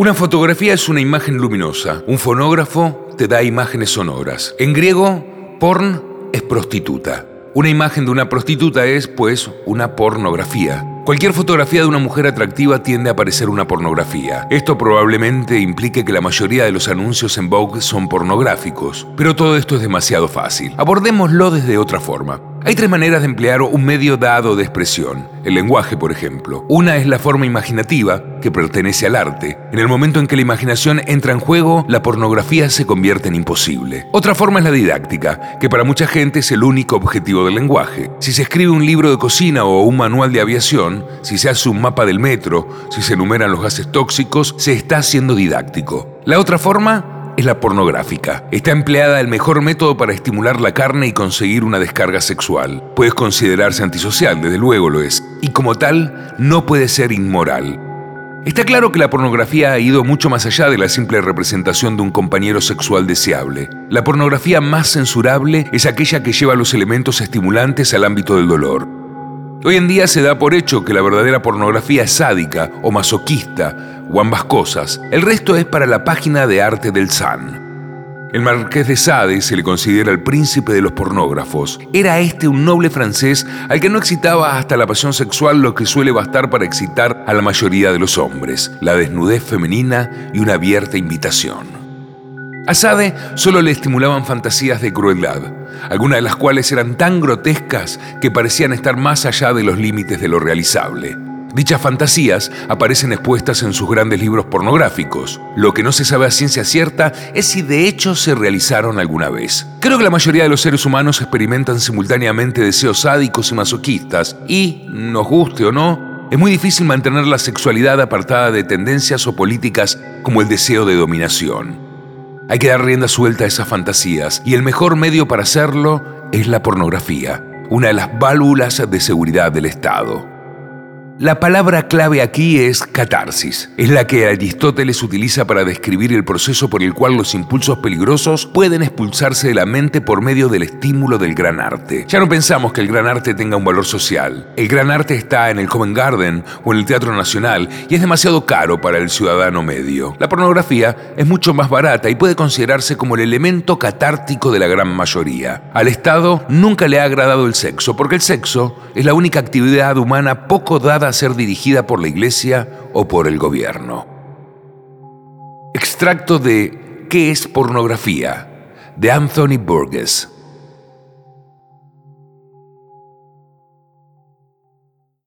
Una fotografía es una imagen luminosa, un fonógrafo te da imágenes sonoras. En griego, porn es prostituta. Una imagen de una prostituta es, pues, una pornografía. Cualquier fotografía de una mujer atractiva tiende a parecer una pornografía. Esto probablemente implique que la mayoría de los anuncios en Vogue son pornográficos, pero todo esto es demasiado fácil. Abordémoslo desde otra forma. Hay tres maneras de emplear un medio dado de expresión. El lenguaje, por ejemplo. Una es la forma imaginativa, que pertenece al arte. En el momento en que la imaginación entra en juego, la pornografía se convierte en imposible. Otra forma es la didáctica, que para mucha gente es el único objetivo del lenguaje. Si se escribe un libro de cocina o un manual de aviación, si se hace un mapa del metro, si se enumeran los gases tóxicos, se está haciendo didáctico. La otra forma es la pornográfica. Está empleada el mejor método para estimular la carne y conseguir una descarga sexual. Puede considerarse antisocial, desde luego lo es, y como tal, no puede ser inmoral. Está claro que la pornografía ha ido mucho más allá de la simple representación de un compañero sexual deseable. La pornografía más censurable es aquella que lleva los elementos estimulantes al ámbito del dolor. Hoy en día se da por hecho que la verdadera pornografía es sádica o masoquista, o ambas cosas. El resto es para la página de arte del San. El marqués de Sade se le considera el príncipe de los pornógrafos. Era este un noble francés al que no excitaba hasta la pasión sexual lo que suele bastar para excitar a la mayoría de los hombres, la desnudez femenina y una abierta invitación. A Sade solo le estimulaban fantasías de crueldad, algunas de las cuales eran tan grotescas que parecían estar más allá de los límites de lo realizable. Dichas fantasías aparecen expuestas en sus grandes libros pornográficos. Lo que no se sabe a ciencia cierta es si de hecho se realizaron alguna vez. Creo que la mayoría de los seres humanos experimentan simultáneamente deseos sádicos y masoquistas, y, nos guste o no, es muy difícil mantener la sexualidad apartada de tendencias o políticas como el deseo de dominación. Hay que dar rienda suelta a esas fantasías y el mejor medio para hacerlo es la pornografía, una de las válvulas de seguridad del Estado. La palabra clave aquí es catarsis. Es la que Aristóteles utiliza para describir el proceso por el cual los impulsos peligrosos pueden expulsarse de la mente por medio del estímulo del gran arte. Ya no pensamos que el gran arte tenga un valor social. El gran arte está en el Covent Garden o en el Teatro Nacional y es demasiado caro para el ciudadano medio. La pornografía es mucho más barata y puede considerarse como el elemento catártico de la gran mayoría. Al Estado nunca le ha agradado el sexo porque el sexo es la única actividad humana poco dada ser dirigida por la Iglesia o por el gobierno. Extracto de ¿Qué es pornografía? de Anthony Burgess.